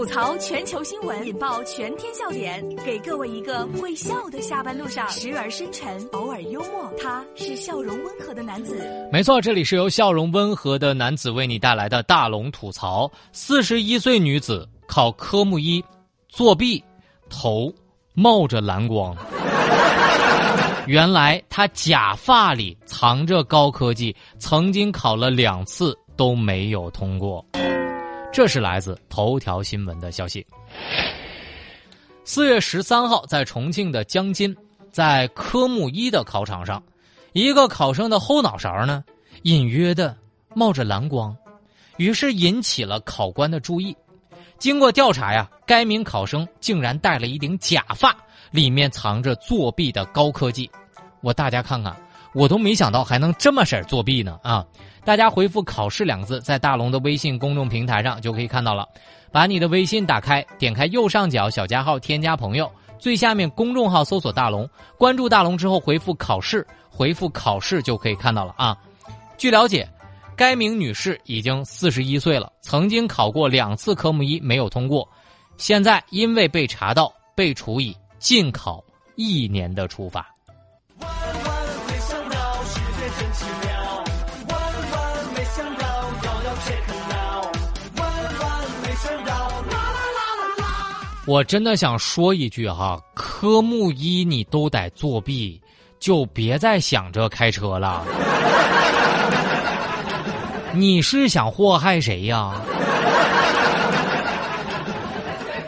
吐槽全球新闻，引爆全天笑点，给各位一个会笑的下班路上，时而深沉，偶尔幽默。他是笑容温和的男子。没错，这里是由笑容温和的男子为你带来的大龙吐槽。四十一岁女子考科目一作弊，头冒着蓝光。原来她假发里藏着高科技，曾经考了两次都没有通过。这是来自头条新闻的消息。四月十三号，在重庆的江津，在科目一的考场上，一个考生的后脑勺呢，隐约的冒着蓝光，于是引起了考官的注意。经过调查呀，该名考生竟然戴了一顶假发，里面藏着作弊的高科技。我大家看看，我都没想到还能这么式儿作弊呢啊！大家回复“考试”两个字，在大龙的微信公众平台上就可以看到了。把你的微信打开，点开右上角小加号，添加朋友，最下面公众号搜索“大龙”，关注大龙之后回复“考试”，回复“考试”就可以看到了啊。据了解，该名女士已经四十一岁了，曾经考过两次科目一没有通过，现在因为被查到，被处以禁考一年的处罚。我真的想说一句哈，科目一你都得作弊，就别再想着开车了。你是想祸害谁呀？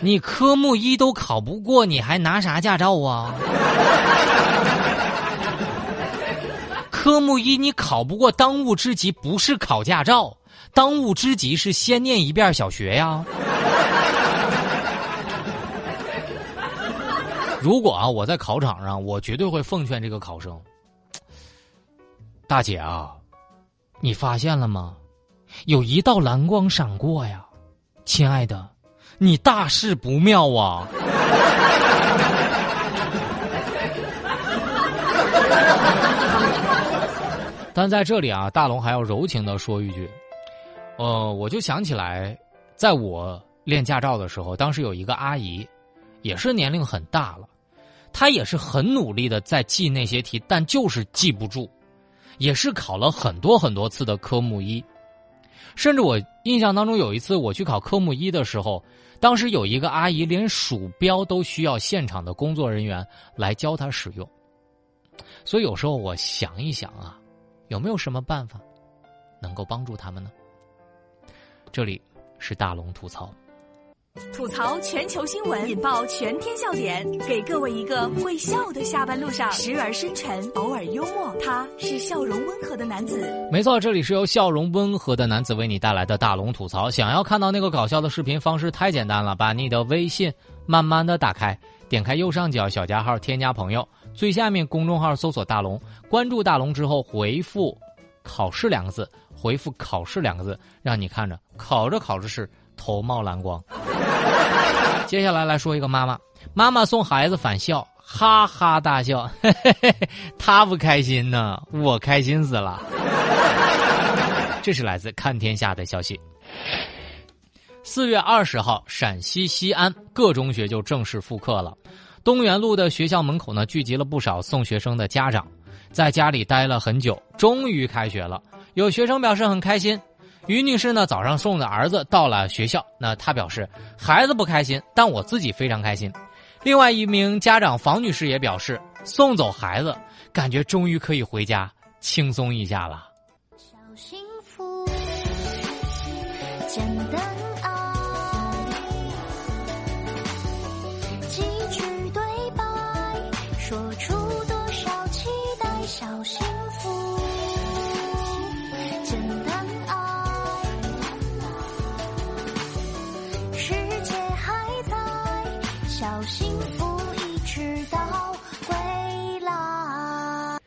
你科目一都考不过，你还拿啥驾照啊？科目一你考不过，当务之急不是考驾照，当务之急是先念一遍小学呀。如果啊，我在考场上，我绝对会奉劝这个考生，大姐啊，你发现了吗？有一道蓝光闪过呀，亲爱的，你大事不妙啊！但在这里啊，大龙还要柔情的说一句，呃，我就想起来，在我练驾照的时候，当时有一个阿姨，也是年龄很大了。他也是很努力的在记那些题，但就是记不住，也是考了很多很多次的科目一，甚至我印象当中有一次我去考科目一的时候，当时有一个阿姨连鼠标都需要现场的工作人员来教她使用，所以有时候我想一想啊，有没有什么办法能够帮助他们呢？这里是大龙吐槽。吐槽全球新闻，引爆全天笑点，给各位一个会笑的下班路上，时而深沉，偶尔幽默。他是笑容温和的男子。没错，这里是由笑容温和的男子为你带来的大龙吐槽。想要看到那个搞笑的视频，方式太简单了，把你的微信慢慢的打开，点开右上角小加号，添加朋友，最下面公众号搜索大龙，关注大龙之后回复“考试”两个字，回复“考试”两个字，让你看着考着考着试。头冒蓝光。接下来来说一个妈妈，妈妈送孩子返校，哈哈大笑，他不开心呢，我开心死了。这是来自看天下的消息。四月二十号，陕西西安各中学就正式复课了。东园路的学校门口呢，聚集了不少送学生的家长，在家里待了很久，终于开学了。有学生表示很开心。于女士呢，早上送着儿子到了学校。那她表示，孩子不开心，但我自己非常开心。另外一名家长房女士也表示，送走孩子，感觉终于可以回家轻松一下了。小幸福，简单幸福一直到归来。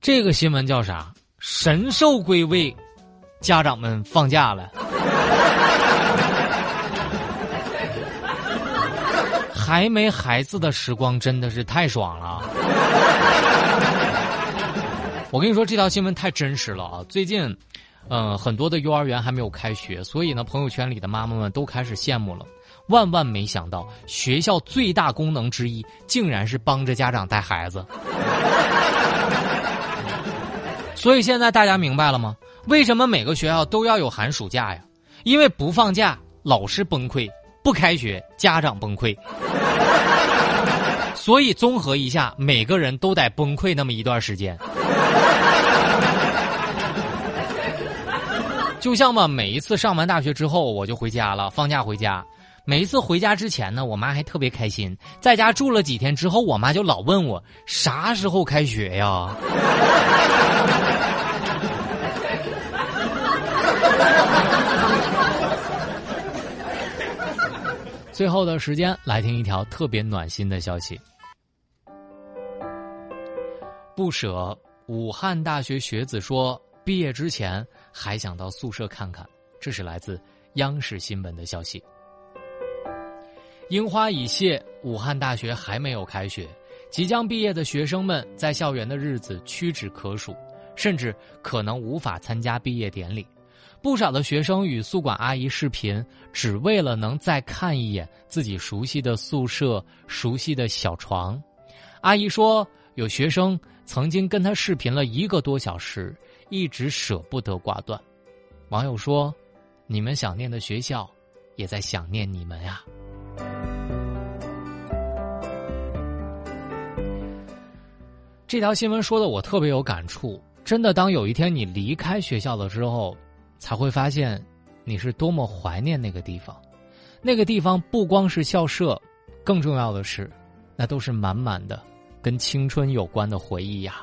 这个新闻叫啥？神兽归位，家长们放假了。还没孩子的时光真的是太爽了。我跟你说，这条新闻太真实了啊！最近，嗯，很多的幼儿园还没有开学，所以呢，朋友圈里的妈妈们都开始羡慕了。万万没想到，学校最大功能之一，竟然是帮着家长带孩子。所以现在大家明白了吗？为什么每个学校都要有寒暑假呀？因为不放假，老师崩溃；不开学，家长崩溃。所以综合一下，每个人都得崩溃那么一段时间。就像嘛，每一次上完大学之后，我就回家了，放假回家。每一次回家之前呢，我妈还特别开心。在家住了几天之后，我妈就老问我啥时候开学呀？最后的时间来听一条特别暖心的消息。不舍，武汉大学学子说。毕业之前还想到宿舍看看，这是来自央视新闻的消息。樱花已谢，武汉大学还没有开学，即将毕业的学生们在校园的日子屈指可数，甚至可能无法参加毕业典礼。不少的学生与宿管阿姨视频，只为了能再看一眼自己熟悉的宿舍、熟悉的小床。阿姨说，有学生曾经跟她视频了一个多小时。一直舍不得挂断，网友说：“你们想念的学校，也在想念你们呀。”这条新闻说的我特别有感触。真的，当有一天你离开学校了之后，才会发现你是多么怀念那个地方。那个地方不光是校舍，更重要的是，那都是满满的跟青春有关的回忆呀。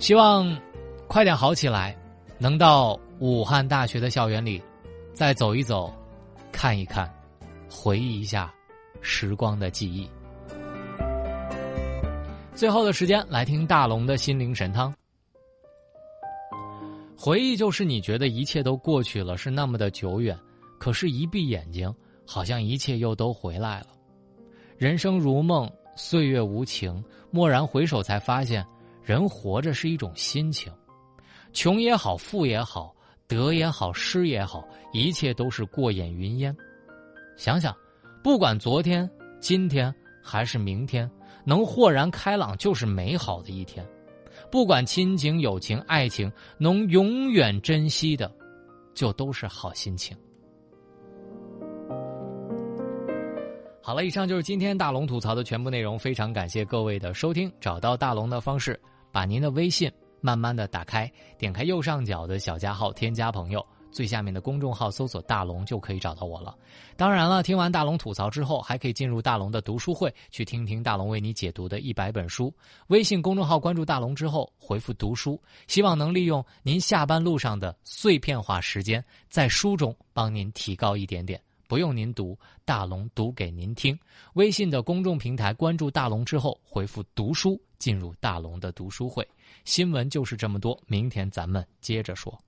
希望快点好起来，能到武汉大学的校园里再走一走，看一看，回忆一下时光的记忆。最后的时间来听大龙的心灵神汤。回忆就是你觉得一切都过去了，是那么的久远，可是，一闭眼睛，好像一切又都回来了。人生如梦，岁月无情，蓦然回首，才发现。人活着是一种心情，穷也好，富也好，得也好，失也好，一切都是过眼云烟。想想，不管昨天、今天还是明天，能豁然开朗就是美好的一天。不管亲情、友情、爱情，能永远珍惜的，就都是好心情。好了，以上就是今天大龙吐槽的全部内容。非常感谢各位的收听。找到大龙的方式。把您的微信慢慢的打开，点开右上角的小加号，添加朋友，最下面的公众号搜索“大龙”就可以找到我了。当然了，听完大龙吐槽之后，还可以进入大龙的读书会，去听听大龙为你解读的一百本书。微信公众号关注大龙之后，回复“读书”，希望能利用您下班路上的碎片化时间，在书中帮您提高一点点。不用您读，大龙读给您听。微信的公众平台关注大龙之后，回复“读书”进入大龙的读书会。新闻就是这么多，明天咱们接着说。